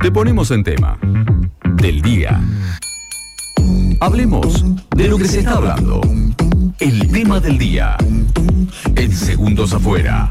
Te ponemos en tema. Del día. Hablemos de lo que se está hablando. El tema del día. En segundos afuera.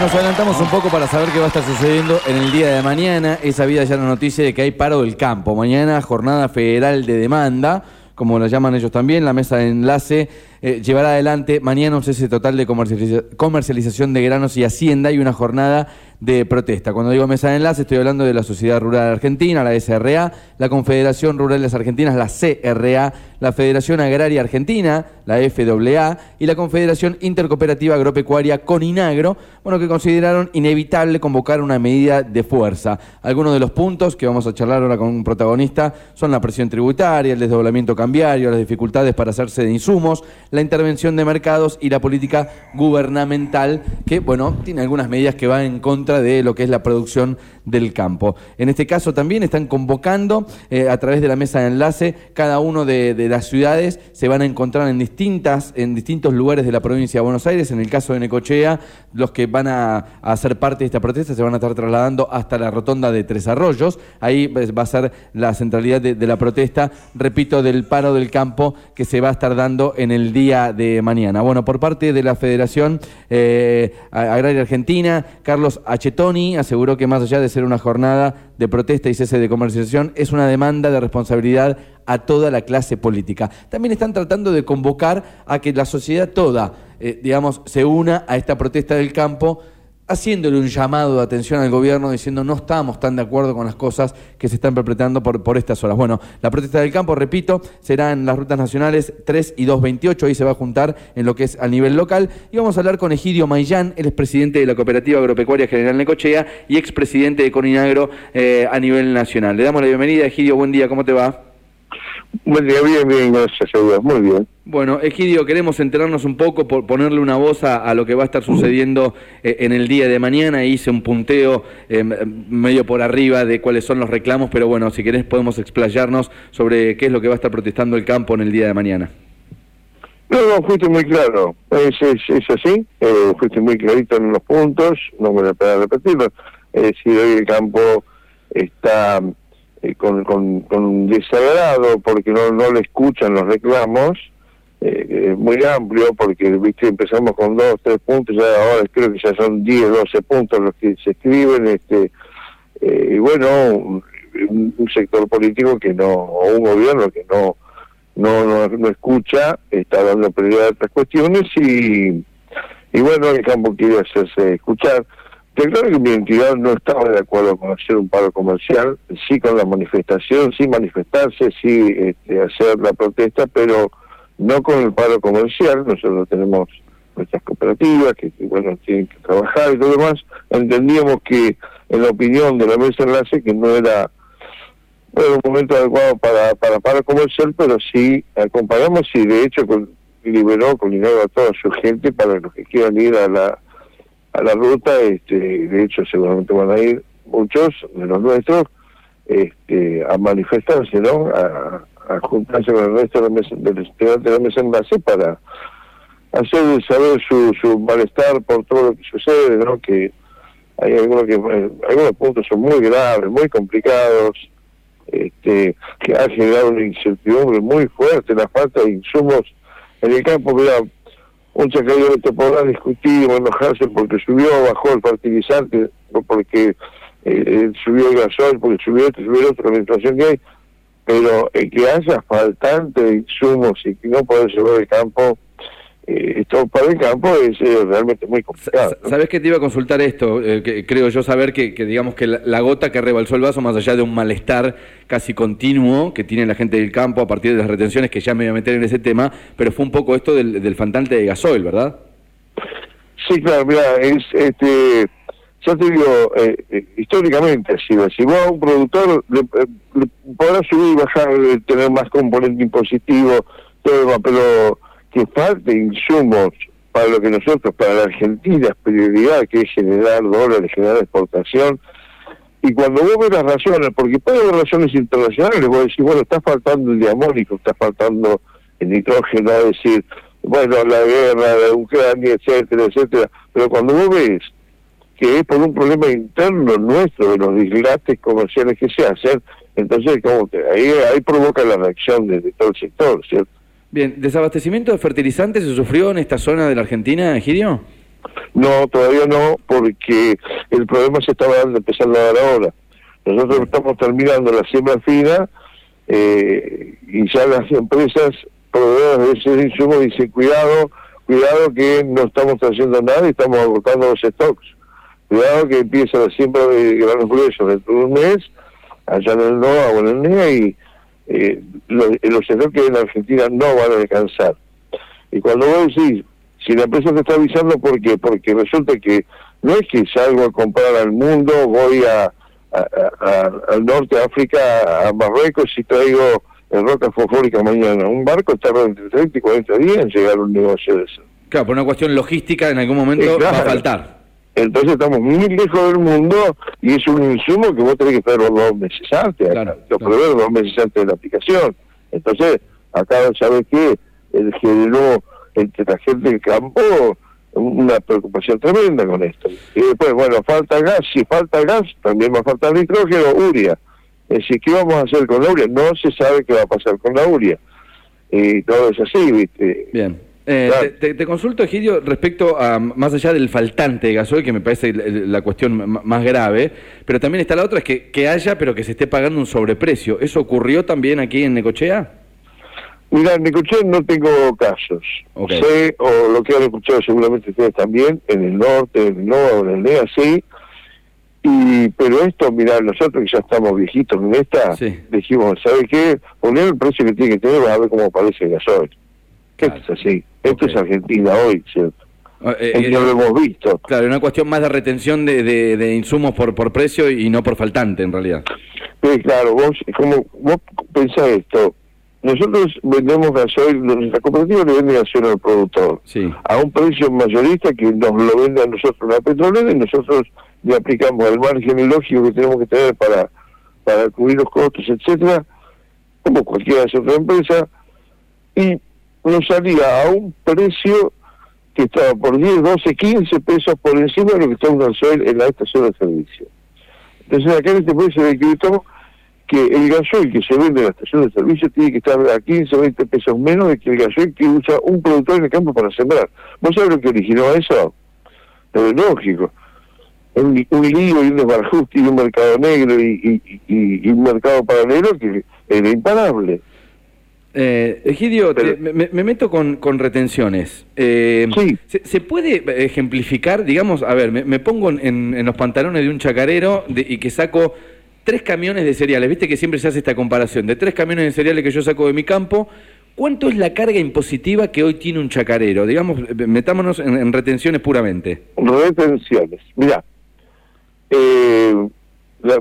Nos adelantamos un poco para saber qué va a estar sucediendo en el día de mañana. Esa vida ya la noticia de que hay paro del campo. Mañana jornada federal de demanda, como la llaman ellos también, la mesa de enlace eh, llevará adelante mañana un cese total de comercializa- comercialización de granos y hacienda y una jornada de protesta. Cuando digo mesa de enlace estoy hablando de la Sociedad Rural Argentina, la SRA, la Confederación Rurales Argentinas, la CRA, la Federación Agraria Argentina, la FAA y la Confederación Intercooperativa Agropecuaria Coninagro, bueno, que consideraron inevitable convocar una medida de fuerza. Algunos de los puntos que vamos a charlar ahora con un protagonista son la presión tributaria, el desdoblamiento cambiario, las dificultades para hacerse de insumos, la intervención de mercados y la política gubernamental, que, bueno, tiene algunas medidas que van en contra de lo que es la producción del campo. En este caso también están convocando eh, a través de la mesa de enlace, cada uno de, las ciudades se van a encontrar en distintas, en distintos lugares de la provincia de Buenos Aires. En el caso de Necochea, los que van a, a hacer parte de esta protesta se van a estar trasladando hasta la rotonda de Tres Arroyos. Ahí pues, va a ser la centralidad de, de la protesta, repito, del paro del campo que se va a estar dando en el día de mañana. Bueno, por parte de la Federación eh, Agraria Argentina, Carlos Achetoni aseguró que más allá de ser una jornada de protesta y cese de comercialización, es una demanda de responsabilidad a toda la clase política. También están tratando de convocar a que la sociedad toda, eh, digamos, se una a esta protesta del campo haciéndole un llamado de atención al gobierno diciendo no estamos tan de acuerdo con las cosas que se están perpetrando por, por estas horas. Bueno, la protesta del campo, repito, será en las rutas nacionales 3 y 228, ahí se va a juntar en lo que es a nivel local y vamos a hablar con Egidio Maillán, él es presidente de la Cooperativa Agropecuaria General Necochea y expresidente de Coninagro eh, a nivel nacional. Le damos la bienvenida, Egidio, buen día, ¿cómo te va? Buen día, bien, bien, gracias a Dios, muy bien. Bueno, Egidio, queremos enterarnos un poco, por ponerle una voz a, a lo que va a estar sucediendo eh, en el día de mañana. Hice un punteo eh, medio por arriba de cuáles son los reclamos, pero bueno, si querés podemos explayarnos sobre qué es lo que va a estar protestando el campo en el día de mañana. No, no, fuiste muy claro, es, es, es así, eh, fuiste muy clarito en los puntos, no me voy a repetirlo. Es decir, hoy el campo está eh, con, con, con desagrado porque no, no le escuchan los reclamos, eh, muy amplio porque viste empezamos con dos, tres puntos, ya ahora creo que ya son 10, 12 puntos los que se escriben, este eh, y bueno, un, un sector político que no, o un gobierno que no no, no, no escucha, está dando prioridad a otras cuestiones y, y bueno, el campo quiere hacerse escuchar. Te claro que mi entidad no estaba de acuerdo con hacer un paro comercial, sí con la manifestación, sí manifestarse, sí este, hacer la protesta, pero no con el paro comercial. Nosotros tenemos nuestras cooperativas que, bueno, tienen que trabajar y todo lo demás. Entendíamos que, en la opinión de la mesa enlace, que no era bueno, un momento adecuado para, para paro comercial, pero sí acompañamos y de hecho con, liberó a toda su gente para los que quieran ir a la a la ruta, este, de hecho seguramente van a ir muchos de los nuestros este, a manifestarse, ¿no? A, juntarse con el resto de del integrantes de la mesa enlace para hacer saber su, su malestar por todo lo que sucede, ¿no? Que hay algunos que algunos puntos son muy graves, muy complicados, este, que ha generado una incertidumbre muy fuerte, la falta de insumos en el campo, mira, un chacayo te podrá discutir o enojarse porque subió o bajó el fertilizante, o porque eh, subió el gasoil, porque subió esto, subió otro, la inflación que hay, pero el que haya faltante insumos y que no pueda llevar el campo, eh, esto para el campo es eh, realmente muy complicado. ¿no? ¿Sabes que te iba a consultar esto? Eh, que creo yo saber que, que digamos que la, la, gota que rebalsó el vaso, más allá de un malestar casi continuo que tiene la gente del campo a partir de las retenciones, que ya me voy a meter en ese tema, pero fue un poco esto del, del faltante de gasoil, ¿verdad? Sí, claro, mira, es, este, yo te digo, eh, históricamente ha sido así. Vos a un productor le, le podrá subir y bajar, tener más componente impositivo, todo demás, pero que falte insumos para lo que nosotros, para la Argentina, es prioridad, que es generar dólares, generar exportación. Y cuando vos ves las razones, porque puede haber razones internacionales, vos decís, bueno, está faltando el diamónico, está faltando el nitrógeno, es decir, bueno, la guerra de Ucrania, etcétera, etcétera. Pero cuando vos ves que es por un problema interno nuestro de los dislates comerciales que se hacen. Entonces, como que ahí, ahí provoca la reacción de, de todo el sector, ¿cierto? Bien, ¿desabastecimiento de fertilizantes se sufrió en esta zona de la Argentina, Egidio? No, todavía no, porque el problema se estaba dando, empezando a dar ahora. Nosotros estamos terminando la siembra fina eh, y ya las empresas proveedoras de ese insumo dicen, cuidado, cuidado que no estamos haciendo nada y estamos agotando los stocks. Cuidado que empieza la siembra de granos gruesos dentro de un mes, allá en el NOA o en el NEA y eh, los, los en Argentina no van a alcanzar. Y cuando vos decís, si la empresa te está avisando, ¿por qué? Porque resulta que no es que salgo a comprar al mundo, voy a, al norte de África, a Marruecos y traigo en roca fosfórica mañana. Un barco tarda entre 30 y 40 días en llegar a un negocio de eso. Claro, por una cuestión logística en algún momento va a faltar. Entonces estamos muy lejos del mundo y es un insumo que vos tenés que esperar dos meses antes, claro, lo claro. dos meses antes de la aplicación. Entonces, acá, ¿sabes qué? El generó entre la gente del campo una preocupación tremenda con esto. Y después, bueno, falta gas, si falta gas, también va a faltar nitrógeno, uria. Es decir, ¿qué vamos a hacer con la uria? No se sabe qué va a pasar con la uria. Y todo es así, ¿viste? Bien. Eh, te, te, consulto, Egidio, respecto a, más allá del faltante de gasoil, que me parece la cuestión más grave, pero también está la otra, es que, que haya, pero que se esté pagando un sobreprecio. ¿Eso ocurrió también aquí en Necochea? Mira, en Necochea no tengo casos. Sé, o lo que han escuchado seguramente ustedes también, en el norte, en el NOA o en el NEA, sí. Y, pero esto, mira, nosotros que ya estamos viejitos en esta, dijimos, ¿sabe qué? Poner el precio que tiene que tener, va a ver cómo aparece el gasoil. Esto es así. Esto es Argentina hoy, ¿cierto? Eh, eh, lo hemos visto. Claro, una cuestión más de retención de, de, insumos por, por precio y no por faltante, en realidad. Sí, claro, vos, como, vos pensás esto, nosotros vendemos gasoil, nuestra cooperativa le vende gasoil al productor a un precio mayorista que nos lo vende a nosotros la petrolera y nosotros le aplicamos el margen lógico que tenemos que tener para, para cubrir los costos, etcétera, como cualquier otra empresa, y nos salía a un precio que estaba por 10, 12, 15 pesos por encima de lo que está un gasoil en la estación de servicio. Entonces acá en este precio de estamos que el gasoil que se vende en la estación de servicio tiene que estar a 15 o 20 pesos menos de que el gasoil que usa un productor en el campo para sembrar. ¿Vos sabés lo que originó eso? Pero lógico. Un, un lío y un desbarajuste y un mercado negro y, y, un mercado paralelo que era imparable. Eh, Egidio, me, meto con, con retenciones. Eh, sí. ¿se, puede ejemplificar, digamos, a ver, me, pongo en, en, los pantalones de un chacarero y que saco tres camiones de cereales, viste que siempre se hace esta comparación, de tres camiones de cereales que yo saco de mi campo, ¿cuánto es la carga impositiva que hoy tiene un chacarero? Digamos, metámonos en, retenciones puramente. Retenciones, mira, eh,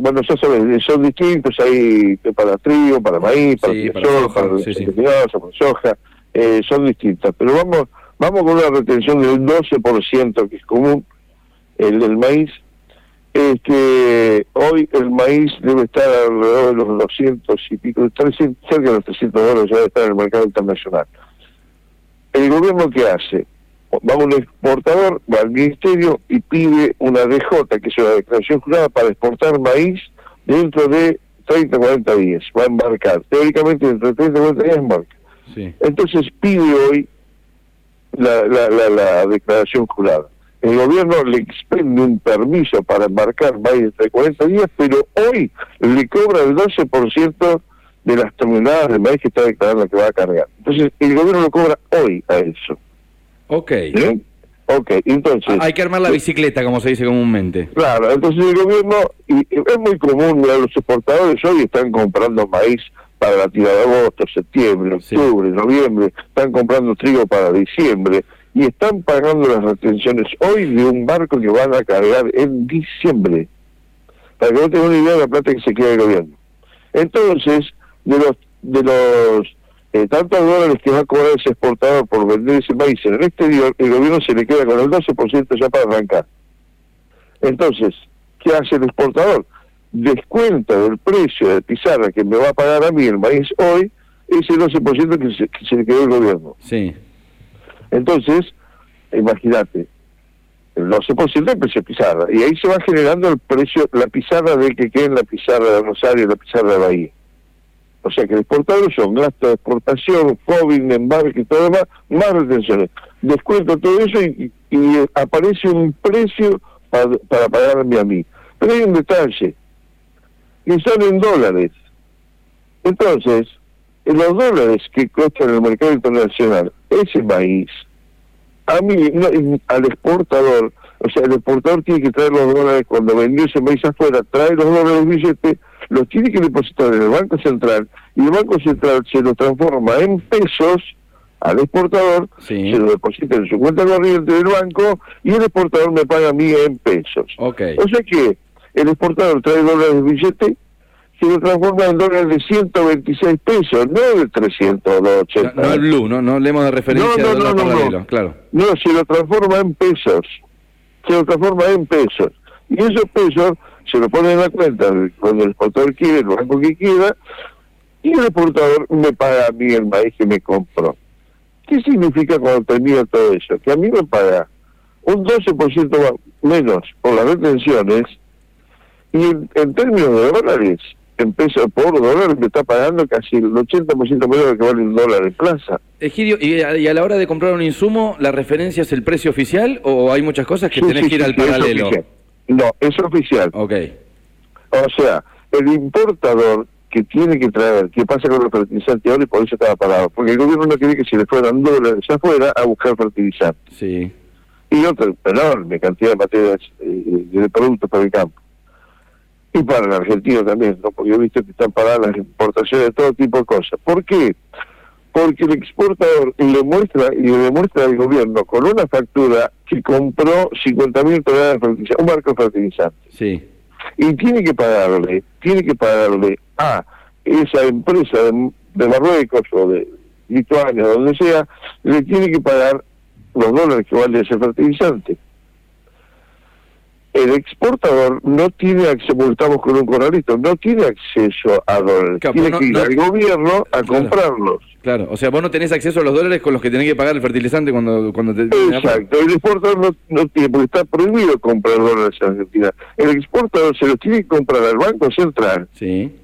bueno, ya sabes, son distintos, hay para trigo, para maíz, para, sí, para soja, para, sí, para soja, eh, son distintas, pero vamos vamos con una retención del 12%, que es común, el del maíz, este, hoy el maíz debe estar alrededor de los 200 y pico, 300, cerca de los 300 dólares ya debe estar en el mercado internacional. ¿El gobierno qué hace? Va un exportador, va al ministerio y pide una DJ, que es una declaración jurada, para exportar maíz dentro de 30 40 días. Va a embarcar. Teóricamente, dentro de 30 40 días embarca. Entonces pide hoy la, la, la, la declaración jurada el gobierno le expende un permiso para embarcar maíz de 40 días, pero hoy le cobra el 12% de las toneladas de maíz que está declarando que va a cargar. Entonces, el gobierno lo cobra hoy a eso. Ok. ¿Eh? Ok, entonces... Hay que armar la bicicleta, como se dice comúnmente. Claro, entonces el gobierno, y es muy común, los exportadores hoy están comprando maíz para la tirada de agosto, septiembre, octubre, noviembre, están comprando trigo para diciembre, y están pagando las retenciones hoy de un barco que van a cargar en diciembre. Para que no tengan una idea de la plata que se queda el gobierno. Entonces, de los de los eh, tantos dólares que va a cobrar ese exportador por vender ese maíz en el exterior, el gobierno se le queda con el 12% ya para arrancar. Entonces, ¿qué hace el exportador? Descuenta del precio de pizarra que me va a pagar a mí el maíz hoy, ese 12% que se, que se le quedó el gobierno. Sí. Entonces, imagínate, el 12% el precio pizarra. Y ahí se va generando el precio, la pizarra de que quede en la pizarra de Rosario, la pizarra de Bahía. O sea que el exportador son gastos de exportación, COVID, embarque y todo demás, más retenciones. Descuento todo eso y, aparece un precio para, para pagarme a mí. Pero hay un detalle, que son en dólares. Entonces, en los dólares que cuestan en el mercado internacional ese maíz, a mí, al exportador, o sea, el exportador tiene que traer los dólares cuando vendió ese maíz afuera, trae los dólares billetes, los tiene que depositar en el Banco Central y el Banco Central se los transforma en pesos al exportador, se lo deposita en su cuenta corriente del banco y el exportador me paga a mí en pesos. Okay. O sea que el exportador trae dólares de billete, se lo transforma en dólares de 126 pesos, no de 380. No, no el blue, no, no hablemos de referencia no, no, no, no, claro. No, se lo transforma en pesos, se lo transforma en pesos. Y esos pesos se lo pone en la cuenta cuando el exportador quiere, el banco que quiera, y el exportador me paga a mí el maíz que me compró. ¿Qué significa cuando termina todo eso? Que a mí me paga un 12% menos por las retenciones y en, términos de dólares, en pesos por dólar, me está pagando casi el 80% menos de lo que vale un dólar en plaza. Egidio, ¿y a, la hora de comprar un insumo, la referencia es el precio oficial o hay muchas cosas que tenés que ir al paralelo? No, es oficial. Ok. O sea, el importador que tiene que traer, ¿qué pasa con los fertilizantes ahora y por eso estaba parado? Porque el gobierno no quiere que se le fueran dólares afuera a buscar fertilizantes. Sí. Y otra enorme cantidad de materias, eh, de productos para el campo. Y para el argentino también, ¿no? Porque yo he visto que están paradas las importaciones de todo tipo de cosas. ¿Por qué? Porque el exportador le muestra y le demuestra al gobierno con una factura que compró 50 mil toneladas de fertilizantes, un barco fertilizante. Sí y tiene que pagarle, tiene que pagarle a esa empresa de, Marruecos o de Lituania, donde sea, le tiene que pagar los dólares que vale ese fertilizante. El exportador no tiene acceso, porque estamos con un corralito, no tiene acceso a dólares. tiene que ir al gobierno a comprarlos. Claro, o sea, vos no tenés acceso a los dólares con los que tenés que pagar el fertilizante cuando, cuando te... Exacto, el exportador no, tiene, porque está prohibido comprar dólares en Argentina. El exportador se los tiene que comprar al Banco Central. Sí.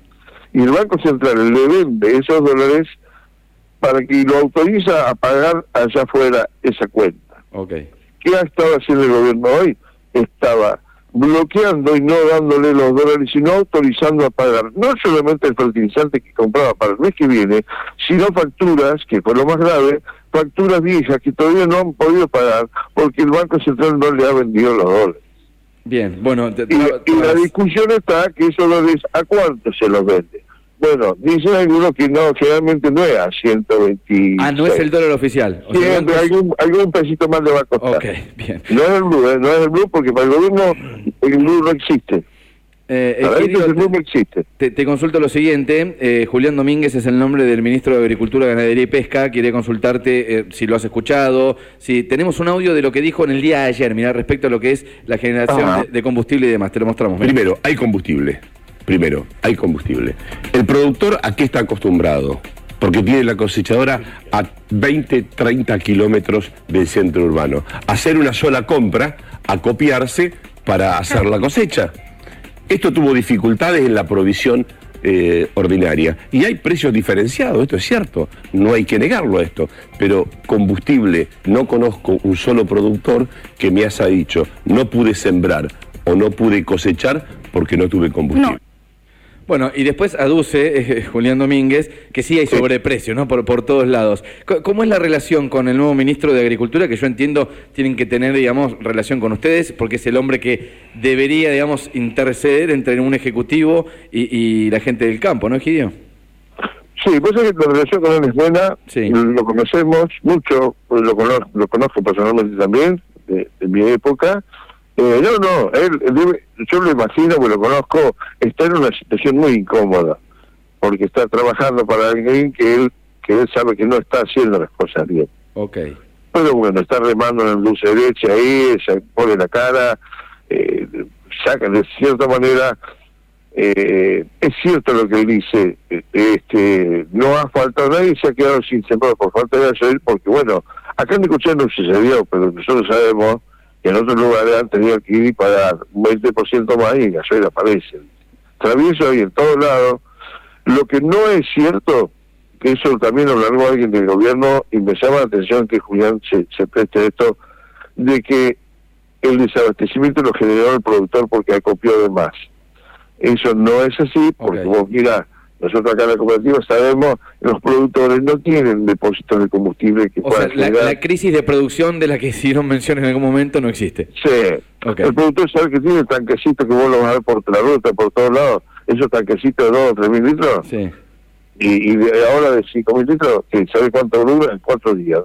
Y el Banco Central le vende esos dólares para que lo autoriza a pagar allá afuera esa cuenta. Ok. ¿Qué ha estado haciendo el gobierno hoy? Estaba bloqueando y no dándole los dólares, sino autorizando a pagar no solamente el fertilizante que compraba para el mes que viene, sino facturas, que fue lo más grave, facturas viejas que todavía no han podido pagar porque el Banco Central no le ha vendido los dólares. Bien, bueno... y, la discusión está que esos dólares, ¿a cuánto se los vende? Bueno, dicen algunos que no, generalmente no es a 120. Ah, no es el dólar oficial. O Siempre, algún, algún pesito más le va a costar. Ok, bien. No es el blue, ¿eh? no es el blue porque para el gobierno el blue no existe. Eh, el blue no existe. Te, consulto lo siguiente, eh, Julián Domínguez es el nombre del ministro de Agricultura, Ganadería y Pesca, quiere consultarte eh, si lo has escuchado, si tenemos un audio de lo que dijo en el día de ayer, mira, respecto a lo que es la generación de, combustible y demás, te lo mostramos. Primero, hay combustible. Primero, hay combustible. El productor a qué está acostumbrado, porque tiene la cosechadora a 20, 30 kilómetros del centro urbano. Hacer una sola compra, acopiarse para hacer la cosecha. Esto tuvo dificultades en la provisión eh, ordinaria. Y hay precios diferenciados, esto es cierto, no hay que negarlo esto, pero combustible, no conozco un solo productor que me haya dicho, no pude sembrar o no pude cosechar porque no tuve combustible. Bueno, y después aduce eh, Julián Domínguez que sí hay sobreprecio, ¿no? Por, por todos lados. ¿Cómo es la relación con el nuevo ministro de Agricultura? Que yo entiendo tienen que tener, digamos, relación con ustedes, porque es el hombre que debería, digamos, interceder entre un ejecutivo y, la gente del campo, ¿no, Egidio? Sí, pues es que la relación con él es buena, sí. lo conocemos mucho, lo conozco, lo conozco personalmente también, de mi época, eh, no, no, él, yo lo imagino, porque lo conozco, está en una situación muy incómoda, porque está trabajando para alguien que él que él sabe que no está haciendo las cosas bien. Ok. Pero bueno, está remando en la luz derecha ahí, se pone la cara, eh, saca de cierta manera, eh, es cierto lo que él dice, este no ha faltado nadie, se ha quedado sin sembrado por falta de hacer, porque bueno, acá en Necochea no sucedió, pero nosotros sabemos que en otros lugares han tenido que ir y pagar un 20% más y el gasoil aparece. Travieso ahí en todos lados. Lo que no es cierto, que eso también lo largó alguien del gobierno, y me llama la atención que Julián se, se preste esto, de que el desabastecimiento lo generó el productor porque acopió de más. Eso no es así, porque Ok. vos mirá, nosotros acá en la cooperativa sabemos los productores no tienen depósitos de combustible que O sea, puedan la, generar. la crisis de producción de la que hicieron mención en algún momento no existe. Sí. Ok. El productor sabe que tiene tanquecitos que vos lo vas a ver por la ruta, por todos lados, esos tanquecitos de 2 o 3 mil litros, Sí. y, y de ahora de 5 mil litros, que sabe cuánto dura, en 4 días.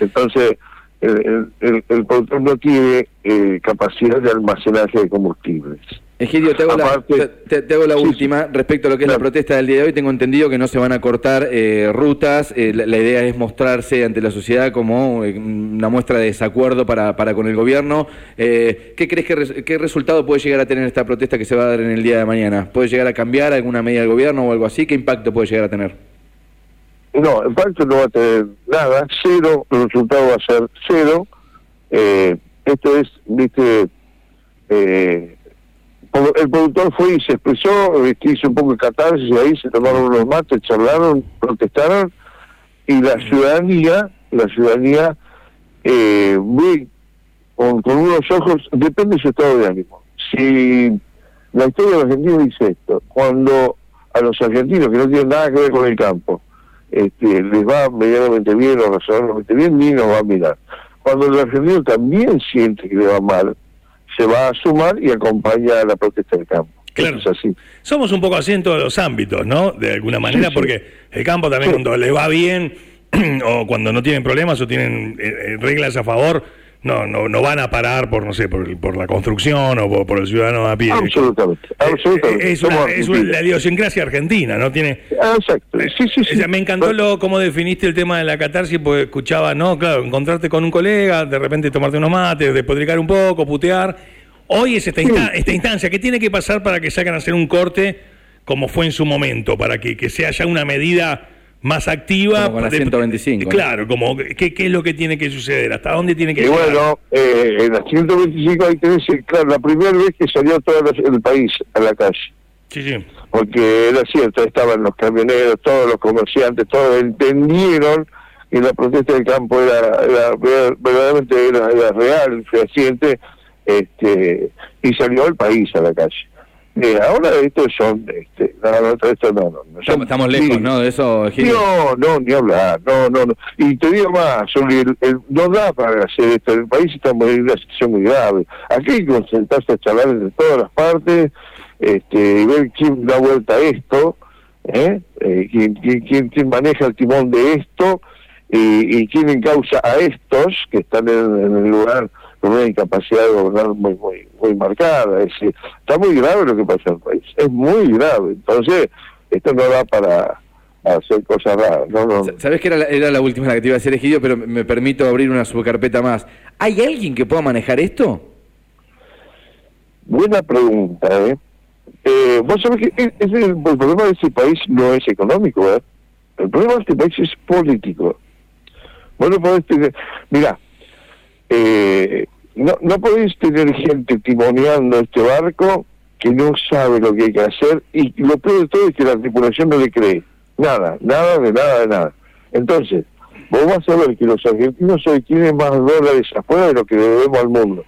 Entonces, el, el, el- el productor no tiene eh, capacidad de almacenaje de combustibles. Egidio, te hago la, Aparte- te- te, te hago la Sí, última respecto a lo que es la protesta del día de hoy. Tengo entendido que no se van a cortar eh, rutas. eh, la, la idea es mostrarse ante la sociedad como eh, una muestra de desacuerdo para, para con el gobierno. Eh, ¿Qué crees que qué resultado puede llegar a tener esta protesta que se va a dar en el día de mañana? ¿Puede llegar a cambiar alguna medida del gobierno o algo así? ¿Qué impacto puede llegar a tener? No, el pacto no va a tener nada, cero, el resultado va a ser cero. Eh, esto es, viste, eh, el productor fue y se expresó, este, hizo un poco de catarsis y ahí se tomaron unos mates, charlaron, protestaron y la ciudadanía, la ciudadanía eh, ve con, con unos ojos, depende de su estado de ánimo. Si la historia de los argentinos dice esto, cuando a los argentinos que no tienen nada que ver con el campo, este, les va medianamente bien o razonablemente bien, ni nos va a mirar. Cuando el argentino también siente que le va mal, se va a sumar y acompaña a la protesta del campo. Claro. Es así. Somos un poco así en todos los ámbitos, ¿no? De alguna manera, sí. porque el campo también Sí. cuando le va bien o cuando no tienen problemas o tienen eh, eh, reglas a favor, no, no, no van a parar por, no sé, por, por la construcción o por, por el ciudadano a pie. Absolutamente, Eh, absolutamente. eh, Es, una, es una- la idiosincrasia argentina, ¿no? Tiene, Exacto. Sí, sí, sí. o sea, me encantó lo, cómo definiste el tema de la catarsis, porque escuchaba, ¿no? Claro, encontrarte con un colega, de repente tomarte unos mates, despotricar un poco, putear. Hoy es esta, insta- esta instancia. ¿Qué tiene que pasar para que salgan a hacer un corte como fue en su momento? Para que, que sea ya una medida más activa. Como con la de- 125, ¿no? Claro, como ¿qué, qué es lo que tiene que suceder? ¿Hasta dónde tiene que Y llegar? bueno, eh, en la 125 hay que decir, claro, la primera vez que salió todo el país a la calle. Sí, sí. porque era cierto, estaban los camioneros, todos los comerciantes, todos entendieron que la protesta del campo era, era ver- verdaderamente era, era real, fehaciente, este, y salió el país a la calle. Eh, ahora estos son, este, no, no, esto no, no, no, son- Estamos, lejos. ¿no? De eso, Egidio. No, no, ni hablar, no, no, no. Y te digo más, Zuli, el- el- no da para hacer esto, el país está en una situación muy grave. Aquí hay que concentrarse a charlar entre todas las partes, este, y ver quién da vuelta a esto, ¿eh? Eh, quién, quién, quién, quién maneja el timón de esto, y, y quién encausa a estos que están en, en el lugar con una incapacidad de gobernar muy, muy, muy marcada. Es decir, está muy grave lo que pasa en el país, es muy grave. Entonces, esto no da para hacer cosas raras. No, no. Sa- Sabés que era la, era la última la que te iba a decir, Egidio, pero me- permito abrir una subcarpeta más. ¿Hay alguien que pueda manejar esto? Buena pregunta, ¿eh? eh vos sabés que es- el, el problema de este país no es económico, ¿verdad? El problema de este país es político. Vos no podés tener... Mirá, eh, no, no podéis tener gente timoneando este barco que no sabe lo que hay que hacer y lo peor de todo es que la tripulación no le cree. Nada, nada, de nada, de nada. Entonces, vos vas a ver que los argentinos hoy tienen más dólares afuera de lo que le debemos al mundo.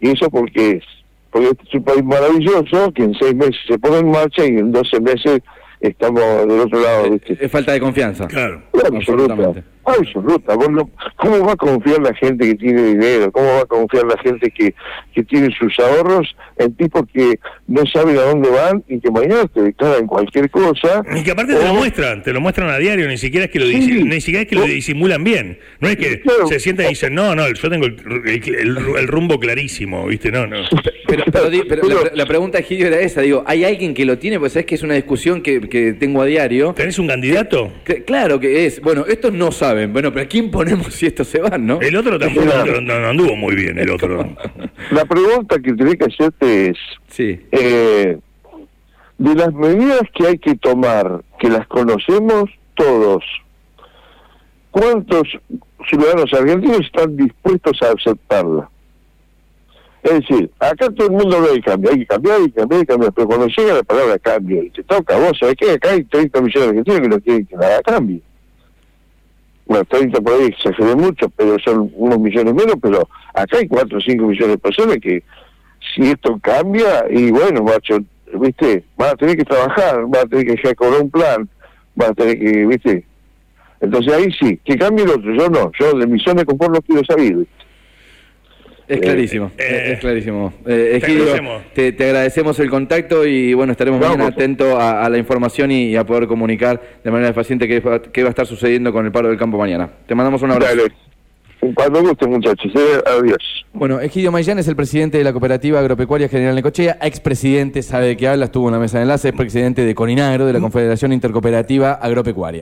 ¿Y eso por qué es? Porque este es un país maravilloso que en seis meses se pone en marcha y en doce meses estamos del otro lado. ¿viste? Es falta de confianza. Claro. Absoluta, absolutamente. Absoluta. Vos no- ¿Cómo va a confiar la gente que tiene dinero? ¿Cómo va a confiar la gente que, que tiene sus ahorros en tipos que no saben a dónde van y que mañana te declaran cualquier cosa? Y que aparte te lo muestran, te lo muestran a diario, ni siquiera es que lo, disi- Sí. ni siquiera es que lo disimulan bien. No es que Claro. se sientan y dicen, no, no, yo tengo el, el- el- el rumbo clarísimo, ¿viste? No, no. Pero, pero di- pero la, la pregunta, Egidio, era esa. Digo, ¿hay alguien que lo tiene? Pues sabés que es una discusión que, que tengo a diario. ¿Tenés un candidato? Que- claro que es. Bueno, estos no saben. Bueno, pero ¿a quién ponemos si estos se van, no? El otro tampoco no, no- no anduvo muy bien, el otro. La pregunta que tenés que hacerte es, Sí. eh, de las medidas que hay que tomar, que las conocemos todos, ¿cuántos ciudadanos argentinos están dispuestos a aceptarla? Es decir, acá todo el mundo ve el cambio, hay que cambiar, hay que cambiar, hay que cambiar, pero cuando llega la palabra cambio y te toca a vos, ¿sabés qué? Acá hay 30 millones de argentinos que no quieren que nada cambie. Bueno, 30 por ahí exageré mucho, pero son unos millones menos, pero acá hay 4 o 5 millones de personas que si esto cambia, y bueno, macho, viste, van a tener que trabajar, van a tener que dejar cobrar un plan, van a tener que, viste. Entonces ahí sí, que cambie el otro, yo no, yo de mi zona de confort no quiero salir, ¿viste? Es clarísimo, eh, es clarísimo. Eh, te Egidio, agradecemos. te, te agradecemos el contacto y bueno, estaremos bien atentos a, a la información y, y a poder comunicar de manera paciente qué va, qué va a estar sucediendo con el paro del campo mañana. Te mandamos un abrazo. Dale. Cuando guste, muchachos, eh, adiós. Bueno, Egidio Maillán es el presidente de la Cooperativa Agropecuaria General Necochea, expresidente, sabe de qué habla, estuvo en la mesa de enlace, es presidente de Coninagro, de la Confederación Intercooperativa Agropecuaria.